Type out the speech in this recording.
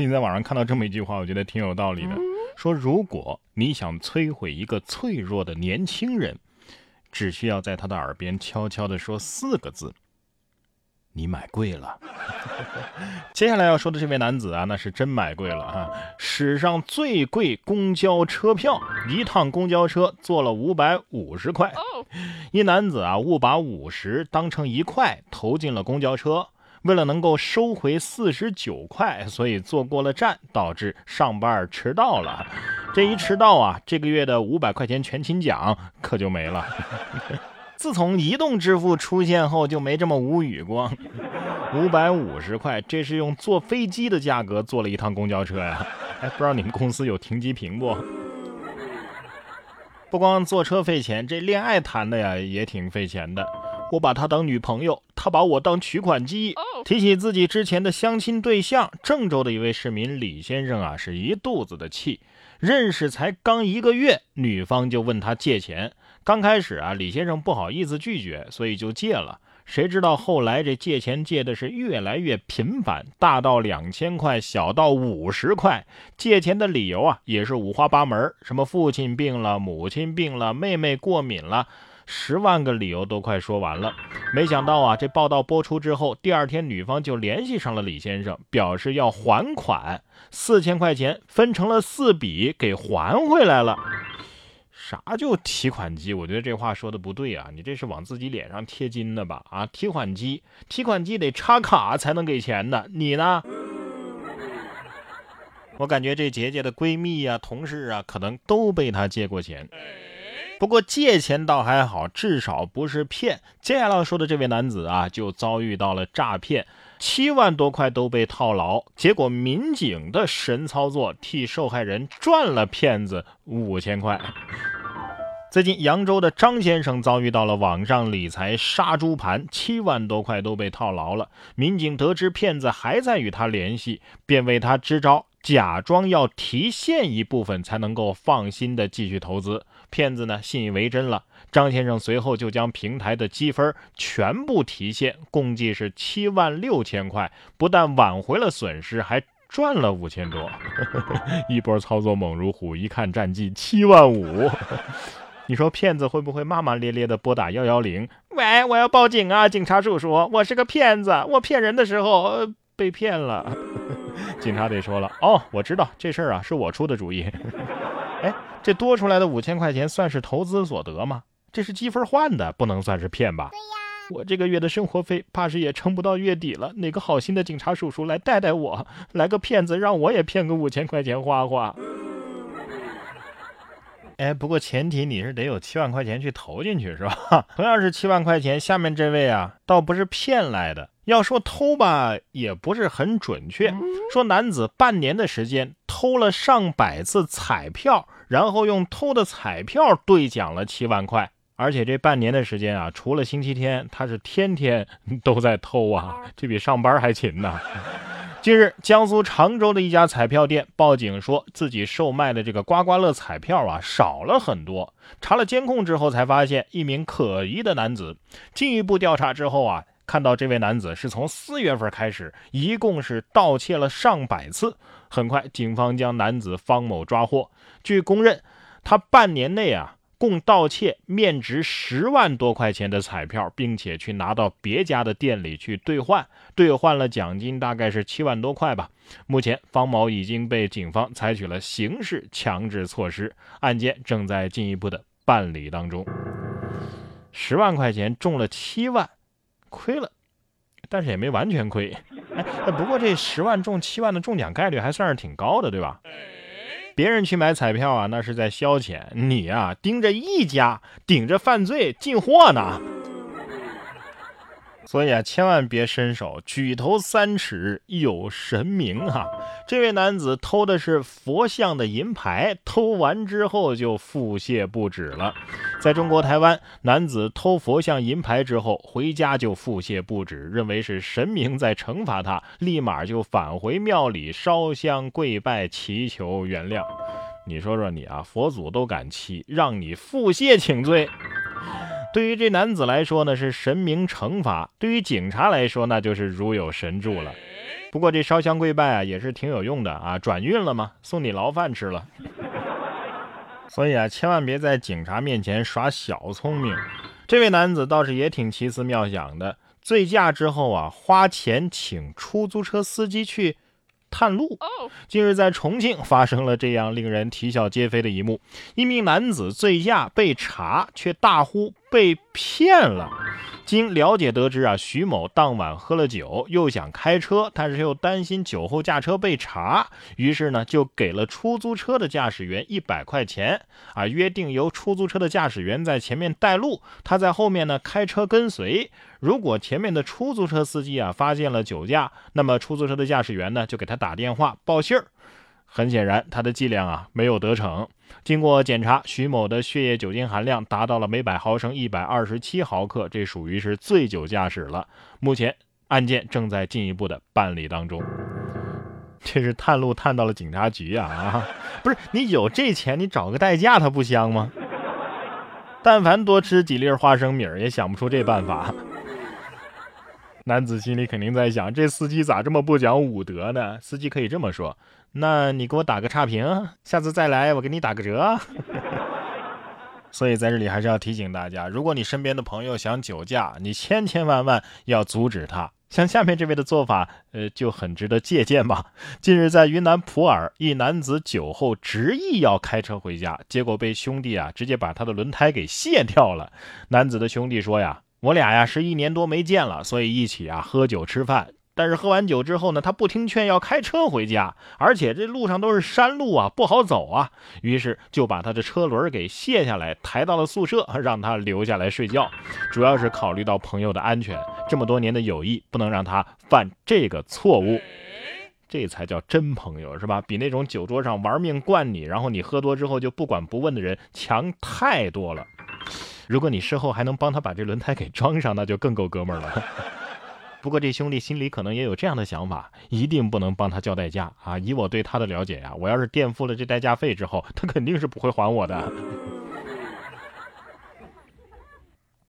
最近在网上看到这么一句话，我觉得挺有道理的。说如果你想摧毁一个脆弱的年轻人，只需要在他的耳边悄悄地说四个字：“你买贵了。”接下来要说的这位男子啊，那是真买贵了啊！史上最贵公交车票，一趟公交车坐了五百五十块。一男子啊，误把五十当成一块投进了公交车。为了能够收回四十九块，所以坐过了站，导致上班迟到了。这一迟到啊，这个月的五百块钱全勤奖可就没了。自从移动支付出现后，就没这么无语过。五百五十块，这是用坐飞机的价格坐了一趟公交车呀！哎，不知道你们公司有停机坪不？不光坐车费钱，这恋爱谈的呀也挺费钱的。我把她当女朋友，她把我当取款机。提起自己之前的相亲对象，郑州的一位市民李先生啊，是一肚子的气。认识才刚一个月，女方就问他借钱。刚开始啊，李先生不好意思拒绝，所以就借了。谁知道后来这借钱借的是越来越频繁，大到两千块，小到五十块。借钱的理由啊，也是五花八门，什么父亲病了，母亲病了，妹妹过敏了。十万个理由都快说完了，没想到啊，这报道播出之后，第二天女方就联系上了李先生，表示要还款，四千块钱分成了四笔给还回来了。啥叫提款机？我觉得这话说的不对啊，你这是往自己脸上贴金的吧？啊，提款机，提款机得插卡才能给钱的，你呢？我感觉这姐姐的闺蜜啊、同事啊，可能都被她借过钱。不过借钱倒还好，至少不是骗。接下来要说的这位男子啊，就遭遇到了诈骗，七万多块都被套牢。结果民警的神操作，替受害人赚了骗子五千块。最近扬州的张先生遭遇到了网上理财杀猪盘，七万多块都被套牢了。民警得知骗子还在与他联系，便为他支招，假装要提现一部分才能够放心的继续投资。骗子呢信以为真了，张先生随后就将平台的积分全部提现，共计是七万六千块，不但挽回了损失，还赚了五千多。一波操作猛如虎，一看战绩七万五，你说骗子会不会骂骂咧咧的拨打幺幺零？喂，我要报警啊！警察叔叔，我是个骗子，我骗人的时候被骗了。警察得说了，哦，我知道这事儿啊是我出的主意。哎。这多出来的五千块钱算是投资所得吗？这是积分换的，不能算是骗吧？对呀，我这个月的生活费怕是也撑不到月底了。哪个好心的警察叔叔来带带我，来个骗子让我也骗个五千块钱花花。哎，不过前提你是得有七万块钱去投进去是吧？同样是七万块钱，下面这位啊，倒不是骗来的。要说偷吧，也不是很准确。说男子半年的时间偷了上百次彩票。然后用偷的彩票兑奖了七万块，而且这半年的时间啊，除了星期天，他是天天 都在偷啊，这比上班还勤呢。近日，江苏常州的一家彩票店报警，说自己售卖的这个刮刮乐彩票啊少了很多。查了监控之后，才发现一名可疑的男子。进一步调查之后啊，看到这位男子是从四月份开始，一共是盗窃了上百次。很快，警方将男子方某抓获。据公认，他半年内啊，共盗窃面值十万多块钱的彩票，并且去拿到别家的店里去兑换，兑换了奖金大概是七万多块吧。目前，方某已经被警方采取了刑事强制措施，案件正在进一步的办理当中。十万块钱中了七万，亏了，但是也没完全亏。哎，不过这十万中七万的中奖概率还算是挺高的，对吧？别人去买彩票啊，那是在消遣，你呀盯着一家，顶着犯罪进货呢。所以啊，千万别伸手，举头三尺有神明啊！这位男子偷的是佛像的银牌，偷完之后就腹泻不止了。在中国台湾，男子偷佛像银牌之后回家就腹泻不止，认为是神明在惩罚他，立马就返回庙里烧香跪拜，祈求原谅。你说说你啊，佛祖都敢欺，让你腹泻请罪。对于这男子来说呢，是神明惩罚；对于警察来说，那就是如有神助了。不过这烧香跪拜啊，也是挺有用的啊，转运了吗？送你牢饭吃了。所以啊，千万别在警察面前耍小聪明。这位男子倒是也挺奇思妙想的，醉驾之后啊，花钱请出租车司机去。探路。近日在重庆发生了这样令人啼笑皆非的一幕：一名男子醉驾被查，却大呼被骗了。经了解得知啊，徐某当晚喝了酒，又想开车，但是又担心酒后驾车被查，于是呢就给了出租车的驾驶员一百块钱啊，约定由出租车的驾驶员在前面带路，他在后面呢开车跟随。如果前面的出租车司机啊发现了酒驾，那么出租车的驾驶员呢就给他打电话报信儿。很显然，他的伎俩啊没有得逞。经过检查，徐某的血液酒精含量达到了每百毫升一百二十七毫克，这属于是醉酒驾驶了。目前案件正在进一步的办理当中。这是探路探到了警察局啊啊！不是你有这钱，你找个代驾他不香吗？但凡多吃几粒花生米，也想不出这办法。男子心里肯定在想：这司机咋这么不讲武德呢？司机可以这么说。那你给我打个差评，下次再来我给你打个折。所以在这里还是要提醒大家，如果你身边的朋友想酒驾，你千千万万要阻止他。像下面这位的做法，呃，就很值得借鉴吧。近日在云南普洱，一男子酒后执意要开车回家，结果被兄弟啊直接把他的轮胎给卸掉了。男子的兄弟说呀：“我俩呀是一年多没见了，所以一起啊喝酒吃饭。”但是喝完酒之后呢，他不听劝要开车回家，而且这路上都是山路啊，不好走啊。于是就把他的车轮给卸下来，抬到了宿舍，让他留下来睡觉。主要是考虑到朋友的安全，这么多年的友谊不能让他犯这个错误。这才叫真朋友，是吧？比那种酒桌上玩命灌你，然后你喝多之后就不管不问的人强太多了。如果你事后还能帮他把这轮胎给装上，那就更够哥们儿了。不过这兄弟心里可能也有这样的想法，一定不能帮他交代驾啊！以我对他的了解呀，我要是垫付了这代驾费之后，他肯定是不会还我的。